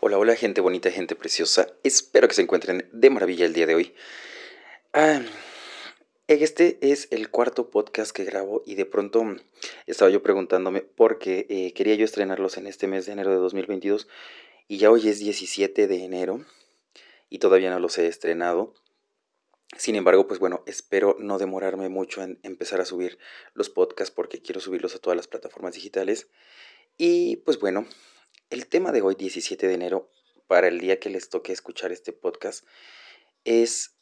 Hola, hola gente bonita, gente preciosa. Espero que se encuentren de maravilla el día de hoy. Ah, este es el cuarto podcast que grabo y de pronto estaba yo preguntándome por qué eh, quería yo estrenarlos en este mes de enero de 2022 y ya hoy es 17 de enero y todavía no los he estrenado. Sin embargo, pues bueno, espero no demorarme mucho en empezar a subir los podcasts porque quiero subirlos a todas las plataformas digitales. Y pues bueno, el tema de hoy, 17 de enero, para el día que les toque escuchar este podcast, es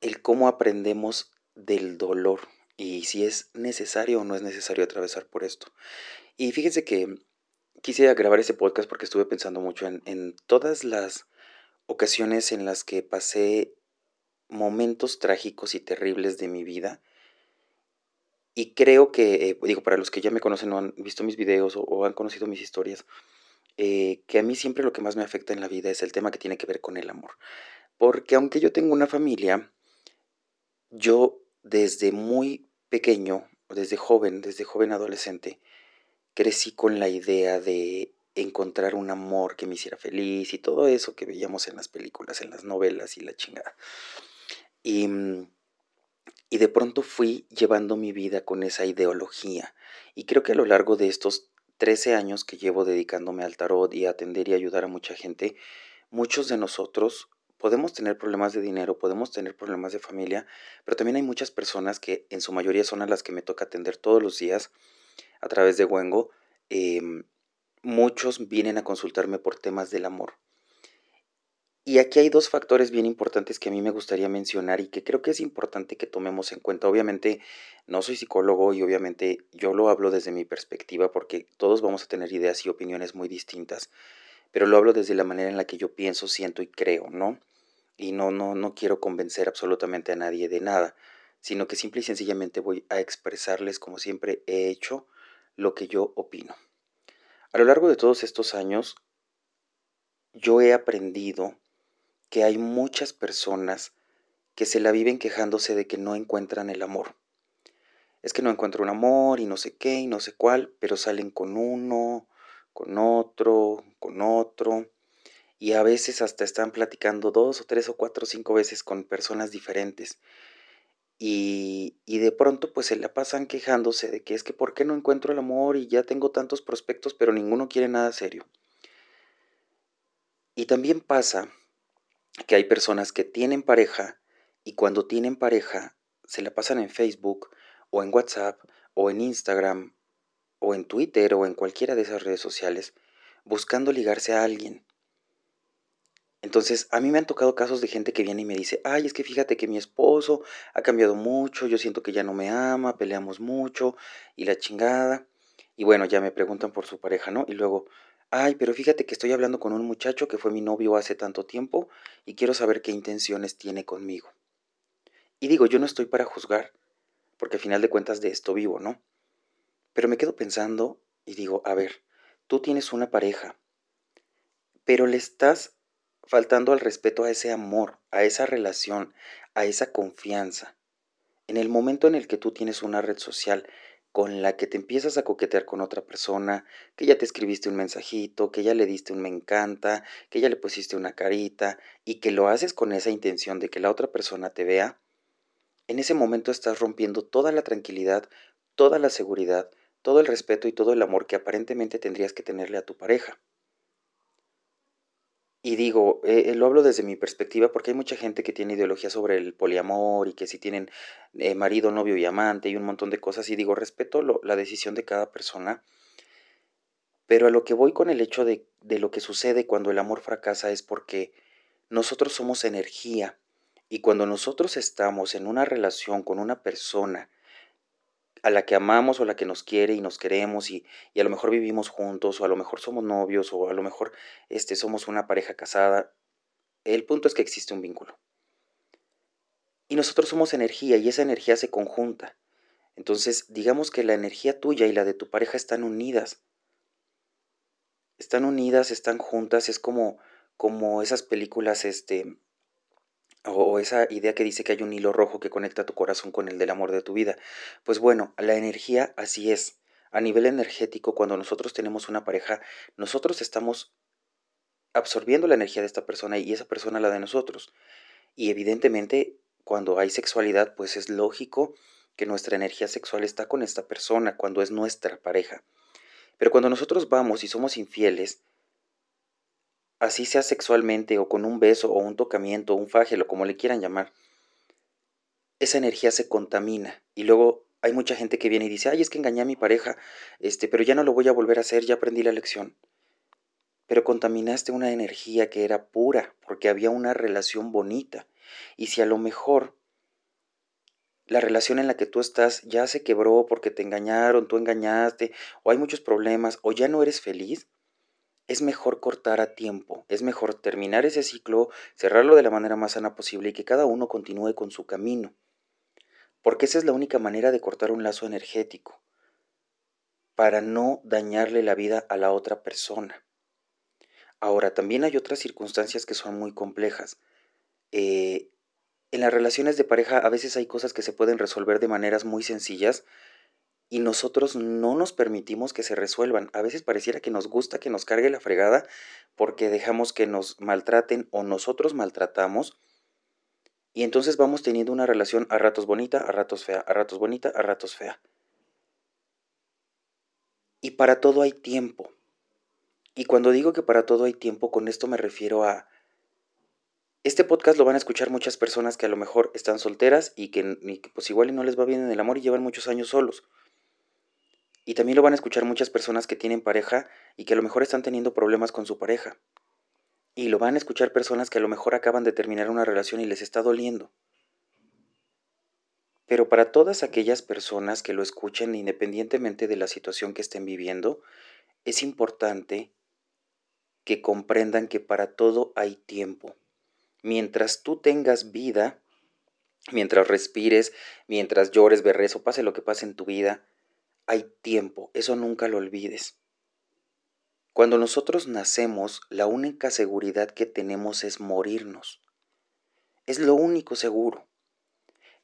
el cómo aprendemos del dolor y si es necesario o no es necesario atravesar por esto. Y fíjense que quise grabar ese podcast porque estuve pensando mucho en, en todas las ocasiones en las que pasé momentos trágicos y terribles de mi vida y creo que, eh, digo, para los que ya me conocen o han visto mis videos o, han conocido mis historias, eh, que a mí siempre lo que más me afecta en la vida es el tema que tiene que ver con el amor. Porque aunque yo tengo una familia, yo desde muy pequeño, desde joven, desde joven adolescente, crecí con la idea de encontrar un amor que me hiciera feliz y todo eso que veíamos en las películas, en las novelas y la chingada. Y mm, y de pronto fui llevando mi vida con esa ideología. Y creo que a lo largo de estos 13 años que llevo dedicándome al tarot y a atender y ayudar a mucha gente, muchos de nosotros podemos tener problemas de dinero, podemos tener problemas de familia, pero también hay muchas personas que en su mayoría son a las que me toca atender todos los días a través de Wengo. Em, muchos vienen a consultarme por temas del amor. Y aquí hay dos factores bien importantes que a mí me gustaría mencionar y que creo que es importante que tomemos en cuenta. Obviamente no soy psicólogo y obviamente yo lo hablo desde mi perspectiva porque todos vamos a tener ideas y opiniones muy distintas, pero lo hablo desde la manera en la que yo pienso, siento y creo, ¿no? Y no, no, no quiero convencer absolutamente a nadie de nada, sino que simple y sencillamente voy a expresarles, como siempre he hecho, lo que yo opino. A lo largo de todos estos años, yo he aprendido que hay muchas personas que se la viven quejándose de que no encuentran el amor. Es que no encuentro un amor y no sé qué y no sé cuál, pero salen con uno, con otro, con otro, y a veces hasta están platicando dos o tres o cuatro o cinco veces con personas diferentes. Y, y, de pronto pues se la pasan quejándose de que es que por qué no encuentro el amor y ya tengo tantos prospectos pero ninguno quiere nada serio. Y también pasa que hay personas que tienen pareja y cuando tienen pareja se la pasan en Facebook o en WhatsApp o en Instagram o en Twitter o en cualquiera de esas redes sociales buscando ligarse a alguien. Entonces, a mí me han tocado casos de gente que viene y me dice, ay, es que fíjate que mi esposo ha cambiado mucho, yo siento que ya no me ama, peleamos mucho y la chingada. Y bueno, ya me preguntan por su pareja, ¿no? Y luego, Ay, pero fíjate que estoy hablando con un muchacho que fue mi novio hace tanto tiempo y quiero saber qué intenciones tiene conmigo. Y digo, yo no estoy para juzgar, porque al final de cuentas de esto vivo, ¿no? Pero me quedo pensando y digo, a ver, tú tienes una pareja, pero le estás faltando al respeto a ese amor, a esa relación, a esa confianza. En el momento en el que tú tienes una red social con la que te empiezas a coquetear con otra persona, que ya te escribiste un mensajito, que ya le diste un me encanta, que ya le pusiste una carita y que lo haces con esa intención de que la otra persona te vea, en ese momento estás rompiendo toda la tranquilidad, toda la seguridad, todo el respeto y todo el amor que aparentemente tendrías que tenerle a tu pareja. Y digo, eh, eh, lo hablo desde mi perspectiva porque hay mucha gente que tiene ideología sobre el poliamor y que si tienen eh, marido, novio y amante y un montón de cosas. Y digo, respeto la decisión de cada persona. Pero a lo que voy con el hecho de, de lo que sucede cuando el amor fracasa es porque nosotros somos energía. Y cuando nosotros estamos en una relación con una persona a la que amamos o la que nos quiere y nos queremos y, a lo mejor vivimos juntos o a lo mejor somos novios o a lo mejor este, somos una pareja casada. El punto es que existe un vínculo. Y nosotros somos energía y esa energía se conjunta. Entonces, digamos que la energía tuya y la de tu pareja están unidas. Están unidas, están juntas, es como, como esas películas este, o esa idea que dice que hay un hilo rojo que conecta tu corazón con el del amor de tu vida. Pues bueno, la energía así es. A nivel energético, cuando nosotros tenemos una pareja, nosotros estamos absorbiendo la energía de esta persona y esa persona la de nosotros. Y evidentemente, cuando hay sexualidad, pues es lógico que nuestra energía sexual está con esta persona cuando es nuestra pareja. Pero cuando nosotros vamos y somos infieles, así sea sexualmente o con un beso o un tocamiento o un fágelo, como le quieran llamar, esa energía se contamina y luego hay mucha gente que viene y dice, ay, es que engañé a mi pareja, este, pero ya no lo voy a volver a hacer, ya aprendí la lección. Pero contaminaste una energía que era pura, porque había una relación bonita. Y si a lo mejor la relación en la que tú estás ya se quebró porque te engañaron, tú engañaste, o hay muchos problemas, o ya no eres feliz, es mejor cortar a tiempo, es mejor terminar ese ciclo, cerrarlo de la manera más sana posible y que cada uno continúe con su camino. Porque esa es la única manera de cortar un lazo energético, para no dañarle la vida a la otra persona. Ahora, también hay otras circunstancias que son muy complejas. Eh, en las relaciones de pareja a veces hay cosas que se pueden resolver de maneras muy sencillas y nosotros no nos permitimos que se resuelvan. A veces pareciera que nos gusta que nos cargue la fregada porque dejamos que nos maltraten o nosotros maltratamos y entonces vamos teniendo una relación a ratos bonita, a ratos fea, a ratos bonita, a ratos fea. Y para todo hay tiempo. Y cuando digo que para todo hay tiempo, con esto me refiero a este podcast lo van a escuchar muchas personas que a lo mejor están solteras y que, pues igual no les va bien en el amor y llevan muchos años solos. Y también lo van a escuchar muchas personas que tienen pareja y que a lo mejor están teniendo problemas con su pareja. Y lo van a escuchar personas que a lo mejor acaban de terminar una relación y les está doliendo. Pero para todas aquellas personas que lo escuchen independientemente de la situación que estén viviendo, es importante que comprendan que para todo hay tiempo mientras tú tengas vida, mientras respires, mientras llores, berres o pase lo que pase en tu vida, hay tiempo, eso nunca lo olvides. Cuando nosotros nacemos, la única seguridad que tenemos es morirnos. Es lo único seguro.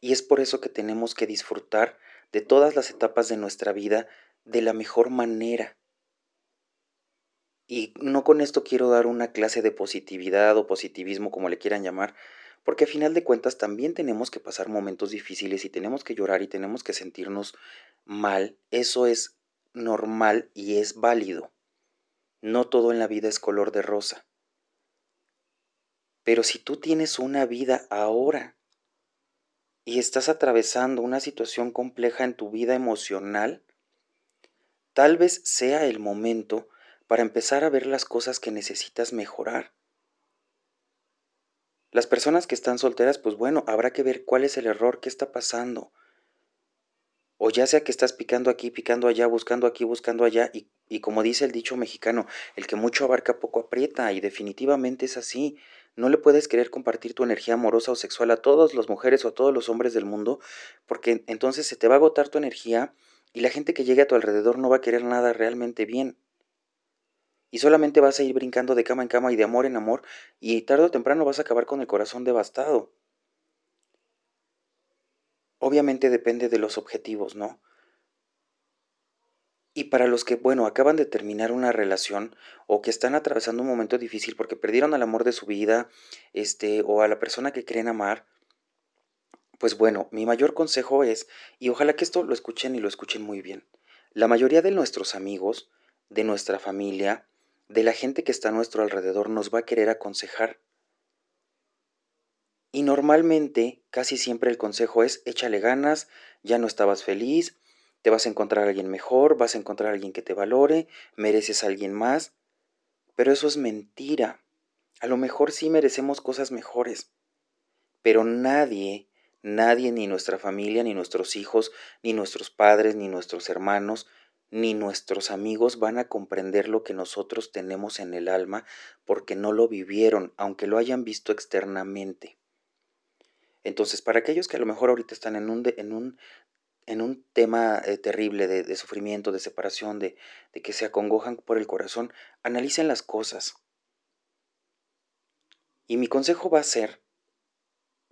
Y es por eso que tenemos que disfrutar de todas las etapas de nuestra vida de la mejor manera. Y no con esto quiero dar una clase de positividad o positivismo, como le quieran llamar, porque a final de cuentas también tenemos que pasar momentos difíciles y tenemos que llorar y tenemos que sentirnos mal. Eso es normal y es válido. No todo en la vida es color de rosa. Pero si tú tienes una vida ahora y estás atravesando una situación compleja en tu vida emocional, tal vez sea el momento para empezar a ver las cosas que necesitas mejorar. Las personas que están solteras, pues bueno, habrá que ver cuál es el error, qué está pasando. O ya sea que estás picando aquí, picando allá, buscando aquí, buscando allá, y, y como dice el dicho mexicano, el que mucho abarca poco aprieta, y definitivamente es así. No le puedes querer compartir tu energía amorosa o sexual a todas las mujeres o a todos los hombres del mundo, porque entonces se te va a agotar tu energía y la gente que llegue a tu alrededor no va a querer nada realmente bien y solamente vas a ir brincando de cama en cama y de amor en amor y tarde o temprano vas a acabar con el corazón devastado. Obviamente depende de los objetivos, ¿no? Y para los que, bueno, acaban de terminar una relación o que están atravesando un momento difícil porque perdieron al amor de su vida, este, o a la persona que creen amar, pues bueno, mi mayor consejo es, y ojalá que esto lo escuchen y lo escuchen muy bien, la mayoría de nuestros amigos, de nuestra familia, de la gente que está a nuestro alrededor nos va a querer aconsejar. Y normalmente, casi siempre el consejo es échale ganas, ya no estabas feliz, te vas a encontrar a alguien mejor, vas a encontrar a alguien que te valore, mereces a alguien más. Pero eso es mentira. A lo mejor sí merecemos cosas mejores. Pero nadie, nadie, ni nuestra familia, ni nuestros hijos, ni nuestros padres, ni nuestros hermanos, ni nuestros amigos van a comprender lo que nosotros tenemos en el alma porque no lo vivieron, aunque lo hayan visto externamente. Entonces, para aquellos que a lo mejor ahorita están en un, en un, en un tema eh, terrible de, sufrimiento, de separación, de que se acongojan por el corazón, analicen las cosas. Y mi consejo va a ser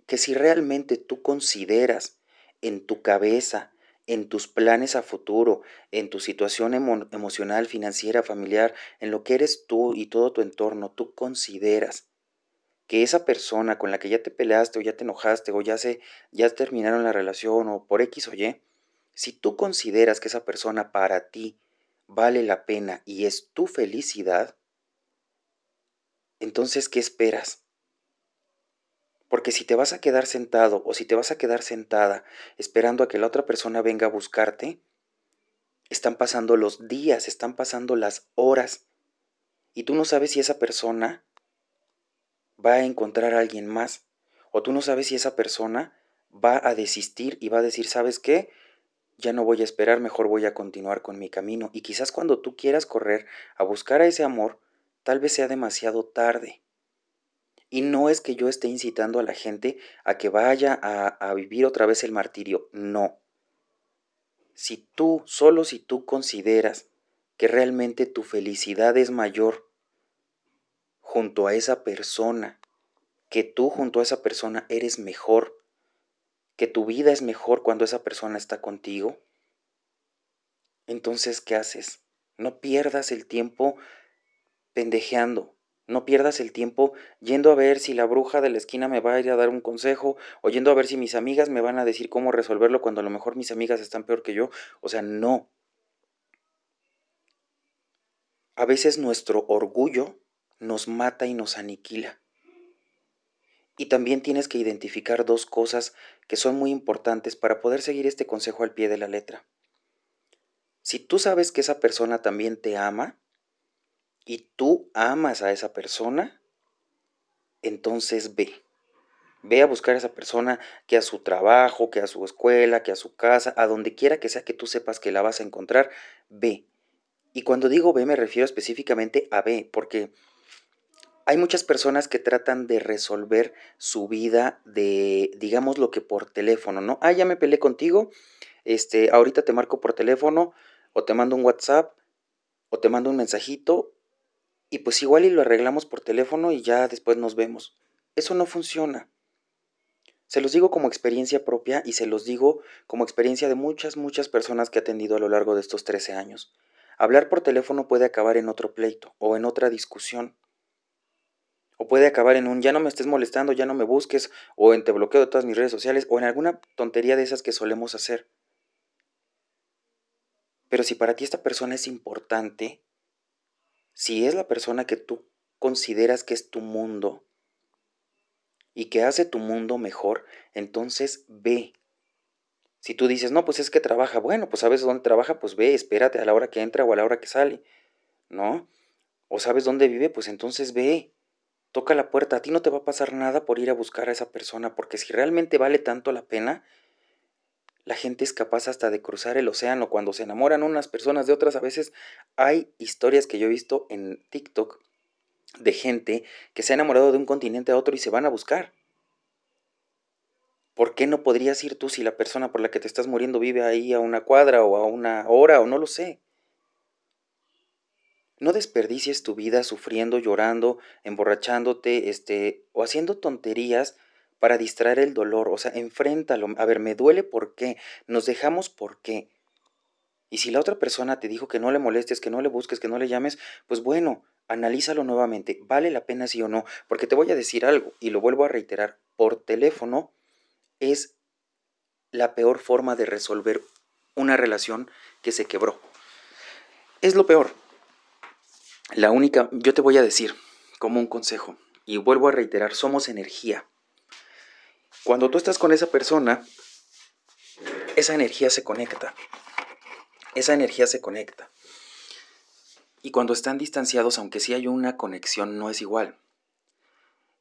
que si realmente tú consideras en tu cabeza, en tus planes a futuro, en tu situación emocional, financiera, familiar, en lo que eres tú y todo tu entorno, tú consideras que esa persona con la que ya te peleaste o ya te enojaste o ya se ya terminaron la relación o por X o Y, si tú consideras que esa persona para ti vale la pena y es tu felicidad, entonces ¿qué esperas? Porque si te vas a quedar sentado o si te vas a quedar sentada esperando a que la otra persona venga a buscarte, están pasando los días, están pasando las horas y tú no sabes si esa persona va a encontrar a alguien más o tú no sabes si esa persona va a desistir y va a decir, ¿sabes qué? Ya no voy a esperar, mejor voy a continuar con mi camino. Y quizás cuando tú quieras correr a buscar a ese amor, tal vez sea demasiado tarde. Y no es que yo esté incitando a la gente a que vaya a, vivir otra vez el martirio, no. Si tú, solo si tú consideras que realmente tu felicidad es mayor junto a esa persona, que tú junto a esa persona eres mejor, que tu vida es mejor cuando esa persona está contigo, entonces, ¿qué haces? No pierdas el tiempo pendejeando, no pierdas el tiempo yendo a ver si la bruja de la esquina me va a ir a dar un consejo, o yendo a ver si mis amigas me van a decir cómo resolverlo cuando a lo mejor mis amigas están peor que yo. O sea, no. A veces nuestro orgullo nos mata y nos aniquila. Y también tienes que identificar dos cosas que son muy importantes para poder seguir este consejo al pie de la letra. Si tú sabes que esa persona también te ama, y tú amas a esa persona, entonces ve. Ve a buscar a esa persona que a su trabajo, que a su escuela, que a su casa, a donde quiera que sea que tú sepas que la vas a encontrar, ve. Y cuando digo ve me refiero específicamente a ve, porque hay muchas personas que tratan de resolver su vida de, digamos, lo que por teléfono, ¿no? Ah, ya me peleé contigo, este, ahorita te marco por teléfono, o te mando un WhatsApp, o te mando un mensajito, y pues igual y lo arreglamos por teléfono y ya después nos vemos. Eso no funciona. Se los digo como experiencia propia y se los digo como experiencia de muchas, muchas personas que he atendido a lo largo de estos 13 años. Hablar por teléfono puede acabar en otro pleito o en otra discusión. O puede acabar en un ya no me estés molestando, ya no me busques, o en te bloqueo de todas mis redes sociales, o en alguna tontería de esas que solemos hacer. Pero si para ti esta persona es importante, si es la persona que tú consideras que es tu mundo y que hace tu mundo mejor, entonces ve. Si tú dices, no, pues es que trabaja, bueno, pues sabes dónde trabaja, pues ve, espérate a la hora que entra o a la hora que sale, ¿no? O sabes dónde vive, pues entonces ve, toca la puerta, a ti no te va a pasar nada por ir a buscar a esa persona, porque si realmente vale tanto la pena, la gente es capaz hasta de cruzar el océano cuando se enamoran unas personas de otras. A veces hay historias que yo he visto en TikTok de gente que se ha enamorado de un continente a otro y se van a buscar. ¿Por qué no podrías ir tú si la persona por la que te estás muriendo vive ahí a una cuadra o a una hora o no lo sé? No desperdicies tu vida sufriendo, llorando, emborrachándote, este, o haciendo tonterías para distraer el dolor, o sea, enfréntalo. A ver, me duele por qué, nos dejamos por qué. Y si la otra persona te dijo que no le molestes, que no le busques, que no le llames, pues bueno, analízalo nuevamente. ¿Vale la pena sí o no? Porque te voy a decir algo, y lo vuelvo a reiterar, por teléfono es la peor forma de resolver una relación que se quebró. Es lo peor. La única, yo te voy a decir como un consejo, y vuelvo a reiterar, somos energía. Cuando tú estás con esa persona, esa energía se conecta. Esa energía se conecta. Y cuando están distanciados, aunque sí hay una conexión, no es igual.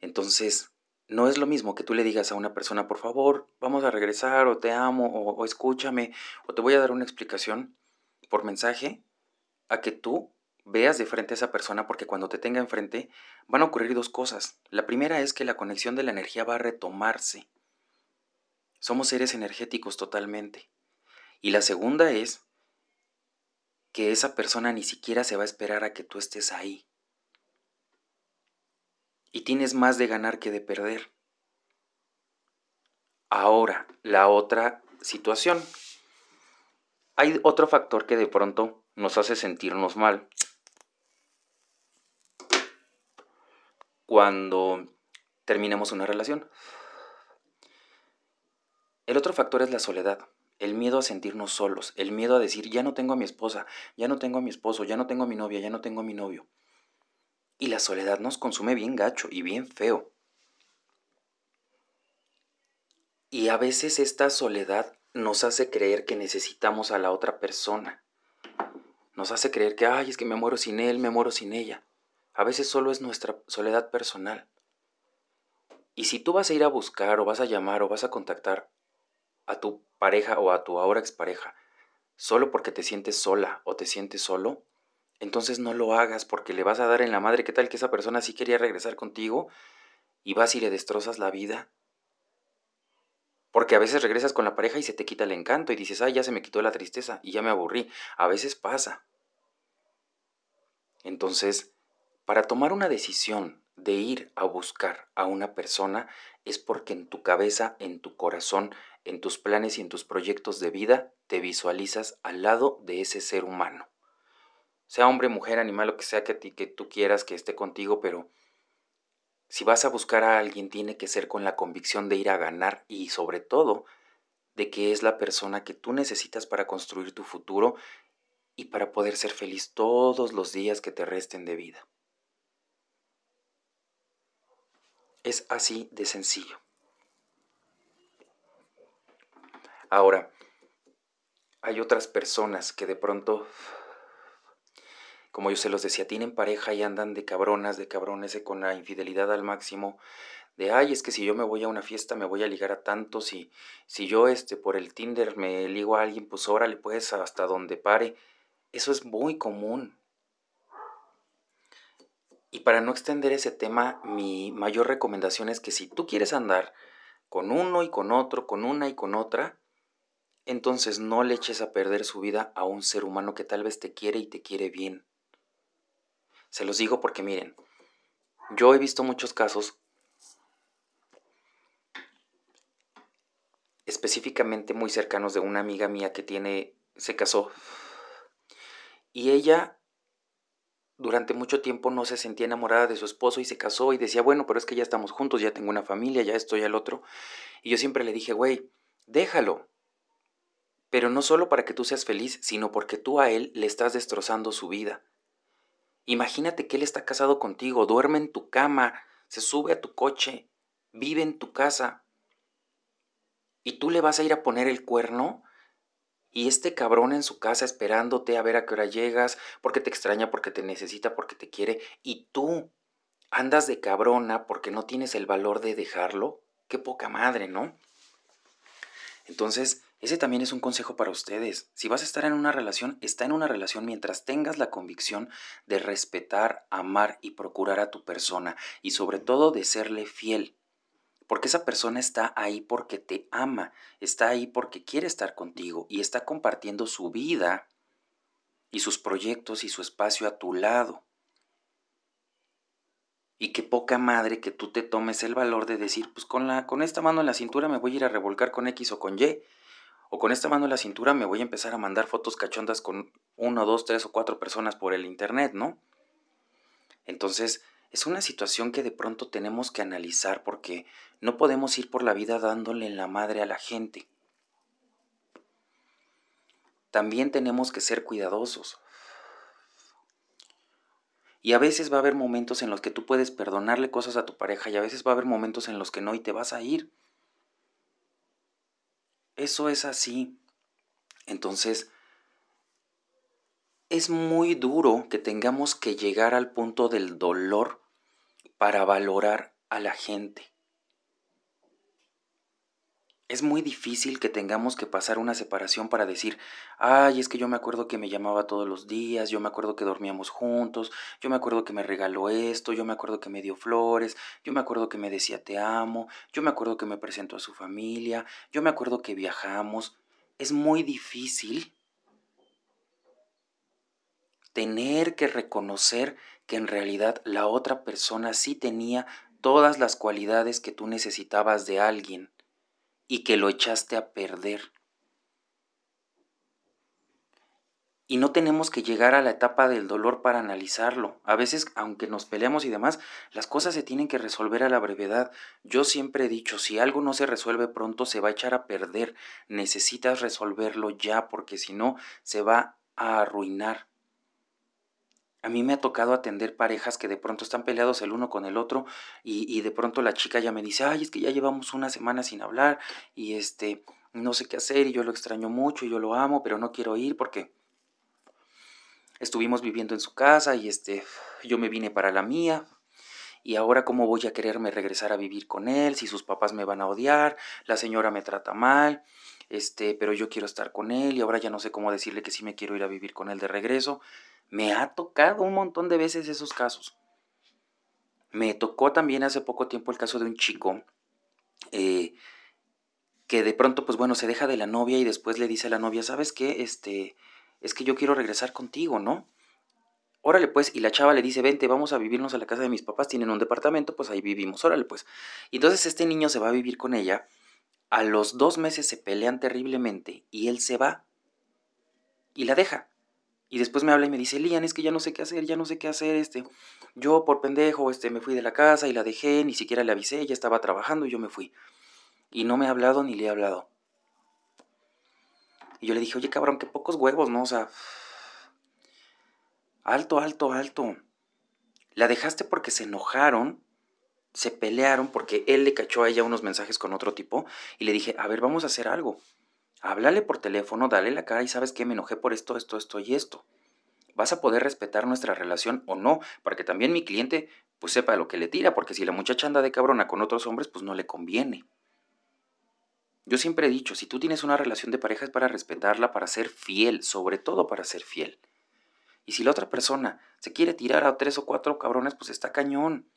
Entonces, no es lo mismo que tú le digas a una persona, por favor, vamos a regresar, o te amo, o, o, escúchame, o te voy a dar una explicación por mensaje, a que tú veas de frente a esa persona, porque cuando te tenga enfrente van a ocurrir dos cosas. La primera es que la conexión de la energía va a retomarse. Somos seres energéticos totalmente. Y la segunda es que esa persona ni siquiera se va a esperar a que tú estés ahí. Y tienes más de ganar que de perder. Ahora, la otra situación. hay otro factor que de pronto nos hace sentirnos mal. Cuando terminamos una relación. El otro factor es la soledad, el miedo a sentirnos solos, el miedo a decir, ya no tengo a mi esposa, ya no tengo a mi esposo, ya no tengo a mi novia, ya no tengo a mi novio. Y la soledad nos consume bien gacho y bien feo. Y a veces esta soledad nos hace creer que necesitamos a la otra persona. Nos hace creer que, ay, es que me muero sin él, me muero sin ella. A veces solo es nuestra soledad personal. Y si tú vas a ir a buscar o vas a llamar o vas a contactar a tu pareja o a tu ahora expareja solo porque te sientes sola o te sientes solo, entonces no lo hagas porque le vas a dar en la madre qué tal que esa persona sí quería regresar contigo y vas y le destrozas la vida. Porque a veces regresas con la pareja y se te quita el encanto y dices, ay, ya se me quitó la tristeza y ya me aburrí. A veces pasa. Entonces, para tomar una decisión de ir a buscar a una persona es porque en tu cabeza, en tu corazón, en tus planes y en tus proyectos de vida te visualizas al lado de ese ser humano. Sea hombre, mujer, animal, lo que sea que, tú quieras que esté contigo, pero si vas a buscar a alguien tiene que ser con la convicción de ir a ganar y sobre todo de que es la persona que tú necesitas para construir tu futuro y para poder ser feliz todos los días que te resten de vida. Es así de sencillo. Ahora, hay otras personas que de pronto, como yo se los decía, tienen pareja y andan de cabronas, de cabrones, con la infidelidad al máximo, de, ay, es que si yo me voy a una fiesta me voy a ligar a tantos y si yo este, por el Tinder me ligo a alguien, pues órale, pues hasta donde pare. Eso es muy común. Y para no extender ese tema, mi mayor recomendación es que si tú quieres andar con uno y con otro, con una y con otra, entonces no le eches a perder su vida a un ser humano que tal vez te quiere y te quiere bien. Se los digo porque miren, yo he visto muchos casos específicamente muy cercanos de una amiga mía que tiene se casó y ella durante mucho tiempo no se sentía enamorada de su esposo y se casó y decía, bueno, pero es que ya estamos juntos, ya tengo una familia, ya estoy al otro. Y yo siempre le dije, güey, déjalo, pero no solo para que tú seas feliz, sino porque tú a él le estás destrozando su vida. Imagínate que él está casado contigo, duerme en tu cama, se sube a tu coche, vive en tu casa. ¿Y tú le vas a ir a poner el cuerno? Y este cabrón en su casa esperándote a ver a qué hora llegas, porque te extraña, porque te necesita, porque te quiere, y tú andas de cabrona porque no tienes el valor de dejarlo. Qué poca madre, ¿no? Entonces, ese también es un consejo para ustedes. Si vas a estar en una relación, está en una relación mientras tengas la convicción de respetar, amar y procurar a tu persona y sobre todo de serle fiel. Porque esa persona está ahí porque te ama, está ahí porque quiere estar contigo y está compartiendo su vida y sus proyectos y su espacio a tu lado. Y qué poca madre que tú te tomes el valor de decir, pues con, la, con esta mano en la cintura me voy a ir a revolcar con X o con Y o con esta mano en la cintura me voy a empezar a mandar fotos cachondas con uno, dos, tres o cuatro personas por el internet, ¿no? Entonces, es una situación que de pronto tenemos que analizar porque no podemos ir por la vida dándole en la madre a la gente. También tenemos que ser cuidadosos. Y a veces va a haber momentos en los que tú puedes perdonarle cosas a tu pareja y a veces va a haber momentos en los que no y te vas a ir. Eso es así. Entonces, es muy duro que tengamos que llegar al punto del dolor para valorar a la gente es muy difícil que tengamos que pasar una separación para decir, ay, es que yo me acuerdo que me llamaba todos los días, yo me acuerdo que dormíamos juntos, yo me acuerdo que me regaló esto, yo me acuerdo que me dio flores, yo me acuerdo que me decía te amo, yo me acuerdo que me presentó a su familia, yo me acuerdo que viajamos. Es muy difícil tener que reconocer que en realidad la otra persona sí tenía todas las cualidades que tú necesitabas de alguien y que lo echaste a perder. Y no tenemos que llegar a la etapa del dolor para analizarlo. A veces, aunque nos peleamos y demás, las cosas se tienen que resolver a la brevedad. Yo siempre he dicho, si algo no se resuelve pronto, se va a echar a perder. Necesitas resolverlo ya, porque si no, se va a arruinar. A mí me ha tocado atender parejas que de pronto están peleados el uno con el otro y, y de pronto la chica ya me dice, ay, es que ya llevamos una semana sin hablar y este, no sé qué hacer y yo lo extraño mucho y yo lo amo, pero no quiero ir porque estuvimos viviendo en su casa y este, yo me vine para la mía. Y ahora cómo voy a quererme regresar a vivir con él, si sus papás me van a odiar, la señora me trata mal, este, pero yo quiero estar con él y ahora ya no sé cómo decirle que sí me quiero ir a vivir con él de regreso. Me ha tocado un montón de veces esos casos. Me tocó también hace poco tiempo el caso de un chico eh, que de pronto, pues bueno, se deja de la novia y después le dice a la novia, ¿sabes qué? Este, es que yo quiero regresar contigo, ¿no? Órale pues, y la chava le dice, vente, vamos a vivirnos a la casa de mis papás, tienen un departamento, pues ahí vivimos, órale pues. Y entonces este niño se va a vivir con ella, a los dos meses se pelean terriblemente y él se va y la deja. Y después me habla y me dice, Lian, es que ya no sé qué hacer, ya no sé qué hacer, este, yo por pendejo, este, me fui de la casa y la dejé, ni siquiera le avisé, ella estaba trabajando y yo me fui. Y no me ha hablado ni le he hablado. Y yo le dije, oye cabrón, qué pocos huevos, ¿no? O sea, alto, alto, alto. La dejaste porque se enojaron, se pelearon porque él le cachó a ella unos mensajes con otro tipo y le dije, a ver, vamos a hacer algo. Háblale por teléfono, dale la cara y sabes que me enojé por esto, esto, esto y esto. Vas a poder respetar nuestra relación o no, para que también mi cliente pues sepa lo que le tira, porque si la muchacha anda de cabrona con otros hombres, pues no le conviene. Yo siempre he dicho, si tú tienes una relación de pareja es para respetarla, para ser fiel, sobre todo para ser fiel. Y si la otra persona se quiere tirar a tres o cuatro cabrones, pues está cañón.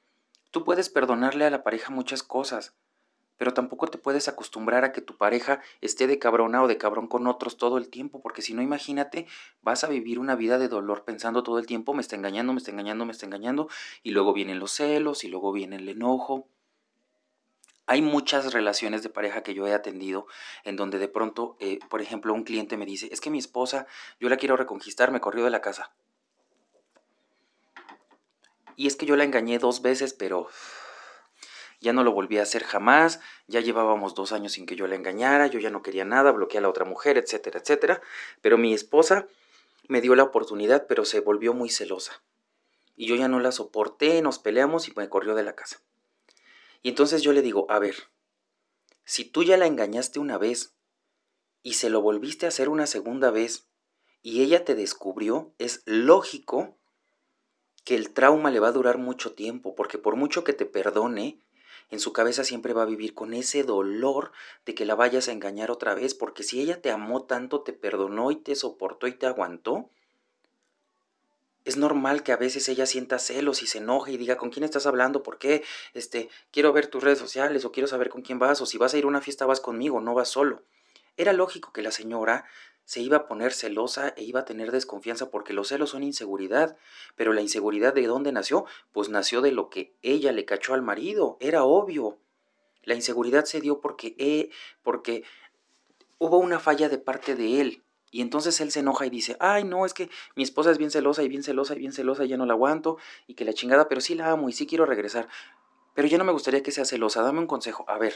Tú puedes perdonarle a la pareja muchas cosas, pero tampoco te puedes acostumbrar a que tu pareja esté de cabrona o de cabrón con otros todo el tiempo, porque si no, imagínate, vas a vivir una vida de dolor pensando todo el tiempo, me está engañando, me está engañando, me está engañando, y luego vienen los celos, y luego viene el enojo, hay muchas relaciones de pareja que yo he atendido en donde de pronto, eh, por ejemplo, un cliente me dice, es que mi esposa, yo la quiero reconquistar, me corrió de la casa. Y es que yo la engañé dos veces, pero ya no lo volví a hacer jamás, ya llevábamos dos años sin que yo la engañara, yo ya no quería nada, bloqueé a la otra mujer, etcétera, etcétera. Pero mi esposa me dio la oportunidad, pero se volvió muy celosa. Y yo ya no la soporté, nos peleamos y me corrió de la casa. Y entonces yo le digo, a ver, si tú ya la engañaste una vez y se lo volviste a hacer una segunda vez y ella te descubrió, es lógico que el trauma le va a durar mucho tiempo, porque por mucho que te perdone, en su cabeza siempre va a vivir con ese dolor de que la vayas a engañar otra vez, porque si ella te amó tanto, te perdonó y te soportó y te aguantó, es normal que a veces ella sienta celos y se enoje y diga con quién estás hablando, por qué, este, quiero ver tus redes sociales o quiero saber con quién vas o si vas a ir a una fiesta vas conmigo, no vas solo. Era lógico que la señora se iba a poner celosa e iba a tener desconfianza porque los celos son inseguridad, pero la inseguridad de dónde nació? Pues nació de lo que ella le cachó al marido, era obvio. La inseguridad se dio porque, eh, porque hubo una falla de parte de él, y entonces él se enoja y dice, ay, no, es que mi esposa es bien celosa y bien celosa y bien celosa y ya no la aguanto y que la chingada, pero sí la amo y sí quiero regresar. Pero ya no me gustaría que sea celosa, dame un consejo. A ver,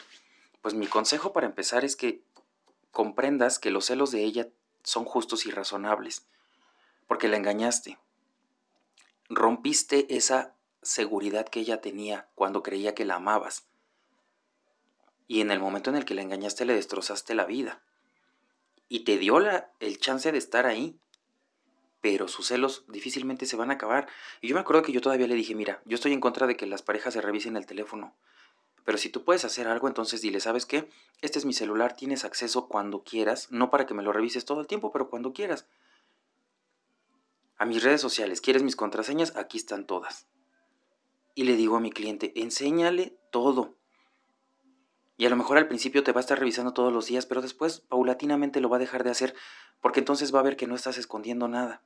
pues mi consejo para empezar es que comprendas que los celos de ella son justos y razonables, porque la engañaste. Rompiste esa seguridad que ella tenía cuando creía que la amabas. Y en el momento en el que la engañaste le destrozaste la vida y te dio la, el chance de estar ahí. Pero sus celos difícilmente se van a acabar. Y yo me acuerdo que yo todavía le dije, mira, yo estoy en contra de que las parejas se revisen el teléfono. Pero si tú puedes hacer algo, entonces dile, ¿sabes qué? Este es mi celular, tienes acceso cuando quieras, no para que me lo revises todo el tiempo, pero cuando quieras. A mis redes sociales, ¿quieres mis contraseñas? Aquí están todas. Y le digo a mi cliente, enséñale todo. Y a lo mejor al principio te va a estar revisando todos los días, pero después paulatinamente lo va a dejar de hacer, porque entonces va a ver que no estás escondiendo nada.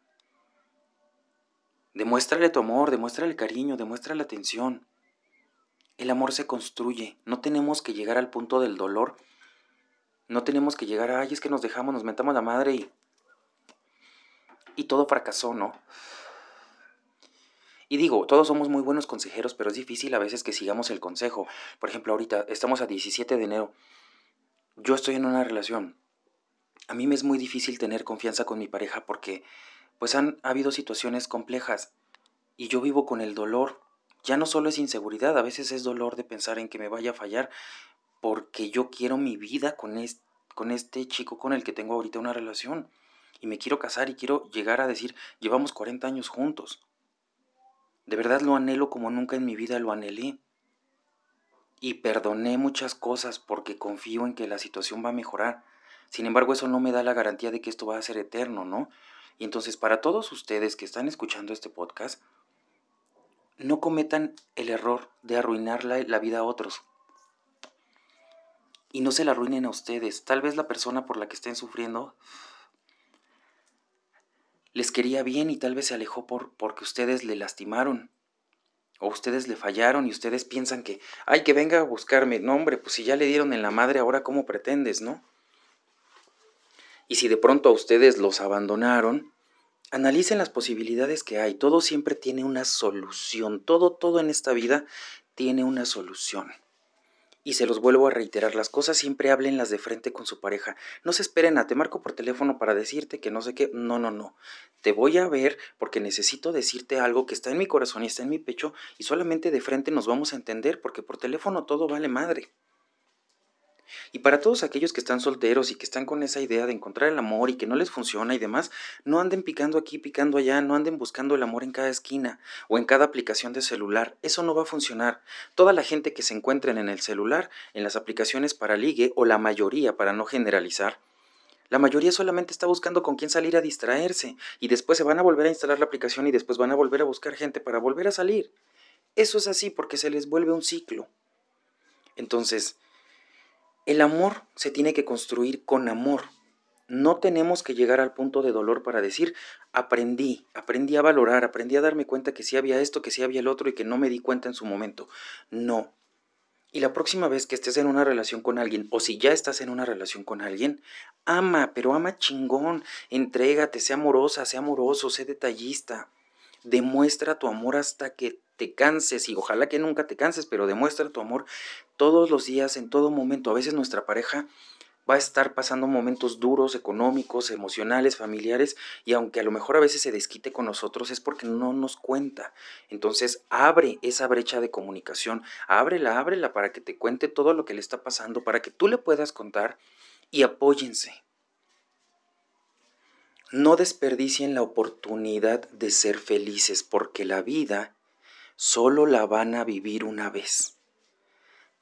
Demuéstrale tu amor, demuéstrale cariño, demuéstrale atención. El amor se construye, no tenemos que llegar al punto del dolor, no tenemos que llegar a, ay, es que nos dejamos, nos mentamos la madre y y todo fracasó, ¿no? Y digo, todos somos muy buenos consejeros, pero es difícil a veces que sigamos el consejo. Por ejemplo, ahorita estamos a 17 de enero. Yo estoy en una relación. A mí me es muy difícil tener confianza con mi pareja porque pues han habido situaciones complejas y yo vivo con el dolor. Ya no solo es inseguridad, a veces es dolor de pensar en que me vaya a fallar porque yo quiero mi vida con este, con este chico con el que tengo ahorita una relación y me quiero casar y quiero llegar a decir, llevamos 40 años juntos. De verdad lo anhelo como nunca en mi vida lo anhelé. Y perdoné muchas cosas porque confío en que la situación va a mejorar. Sin embargo, eso no me da la garantía de que esto va a ser eterno, ¿no? Y entonces, para todos ustedes que están escuchando este podcast, no cometan el error de arruinar la, la vida a otros. Y no se la arruinen a ustedes. Tal vez la persona por la que estén sufriendo les quería bien y tal vez se alejó por, porque ustedes le lastimaron. O ustedes le fallaron y ustedes piensan que, ay, que venga a buscarme. No, hombre, pues si ya le dieron en la madre, ahora cómo pretendes, ¿no? Y si de pronto a ustedes los abandonaron, analicen las posibilidades que hay. Todo siempre tiene una solución. Todo, todo en esta vida tiene una solución. Y se los vuelvo a reiterar, las cosas siempre háblenlas de frente con su pareja. No se esperen a te marco por teléfono para decirte que no sé qué. No, no, no. Te voy a ver porque necesito decirte algo que está en mi corazón y está en mi pecho y solamente de frente nos vamos a entender porque por teléfono todo vale madre. Y para todos aquellos que están solteros y que están con esa idea de encontrar el amor y que no les funciona y demás, no anden picando aquí, picando allá, no anden buscando el amor en cada esquina o en cada aplicación de celular. Eso no va a funcionar. Toda la gente que se encuentren en el celular, en las aplicaciones para ligue, o la mayoría, para no generalizar, la mayoría solamente está buscando con quién salir a distraerse y después se van a volver a instalar la aplicación y después van a volver a buscar gente para volver a salir. Eso es así porque se les vuelve un ciclo. Entonces, el amor se tiene que construir con amor. No tenemos que llegar al punto de dolor para decir, aprendí, aprendí a valorar, aprendí a darme cuenta que sí había esto, que sí había el otro y que no me di cuenta en su momento. No. Y la próxima vez que estés en una relación con alguien, o si ya estás en una relación con alguien, ama, pero ama chingón, entrégate, sea amorosa, sea amoroso, sé detallista. Demuestra tu amor hasta que te canses y ojalá que nunca te canses, pero demuestra tu amor todos los días, en todo momento. A veces nuestra pareja va a estar pasando momentos duros, económicos, emocionales, familiares, y aunque a lo mejor a veces se desquite con nosotros es porque no nos cuenta. Entonces, abre esa brecha de comunicación, ábrela, ábrela para que te cuente todo lo que le está pasando, para que tú le puedas contar y apóyense. No desperdicien la oportunidad de ser felices, porque la vida solo la van a vivir una vez.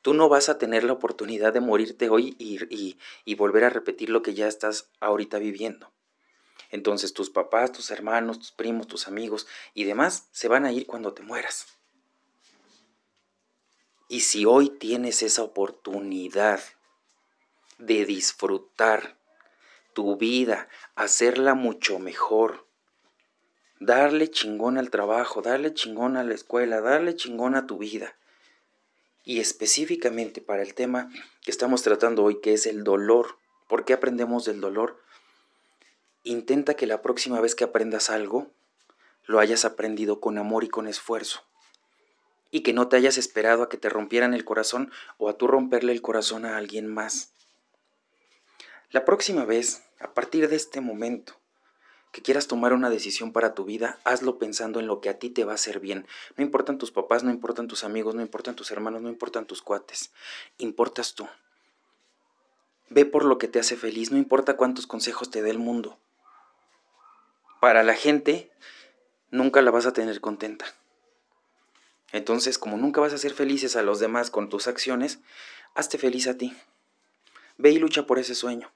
Tú no vas a tener la oportunidad de morirte hoy y, y, volver a repetir lo que ya estás ahorita viviendo. Entonces tus papás, tus hermanos, tus primos, tus amigos y demás se van a ir cuando te mueras. Y si hoy tienes esa oportunidad de disfrutar tu vida, hacerla mucho mejor, darle chingón al trabajo, darle chingón a la escuela, darle chingón a tu vida. Y específicamente para el tema que estamos tratando hoy, que es el dolor. ¿Por qué aprendemos del dolor? Intenta que la próxima vez que aprendas algo, lo hayas aprendido con amor y con esfuerzo. Y que no te hayas esperado a que te rompieran el corazón o a tú romperle el corazón a alguien más. La próxima vez, a partir de este momento, que quieras tomar una decisión para tu vida, hazlo pensando en lo que a ti te va a hacer bien. No importan tus papás, no importan tus amigos, no importan tus hermanos, no importan tus cuates. Importas tú. Ve por lo que te hace feliz, no importa cuántos consejos te dé el mundo. Para la gente, nunca la vas a tener contenta. Entonces, como nunca vas a ser felices a los demás con tus acciones, hazte feliz a ti. Ve y lucha por ese sueño.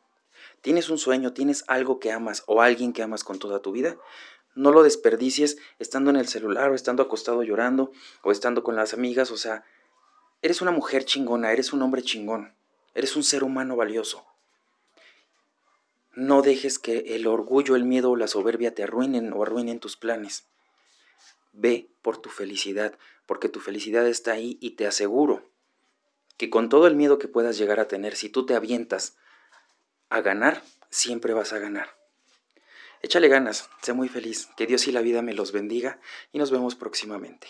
¿Tienes un sueño, tienes algo que amas o alguien que amas con toda tu vida? No lo desperdicies estando en el celular o estando acostado llorando o estando con las amigas. O sea, eres una mujer chingona, eres un hombre chingón, eres un ser humano valioso. No dejes que el orgullo, el miedo o la soberbia te arruinen o arruinen tus planes. Ve por tu felicidad, porque tu felicidad está ahí y te aseguro que con todo el miedo que puedas llegar a tener, si tú te avientas a ganar, siempre vas a ganar. Échale ganas, sé muy feliz, que Dios y la vida me los bendiga y nos vemos próximamente.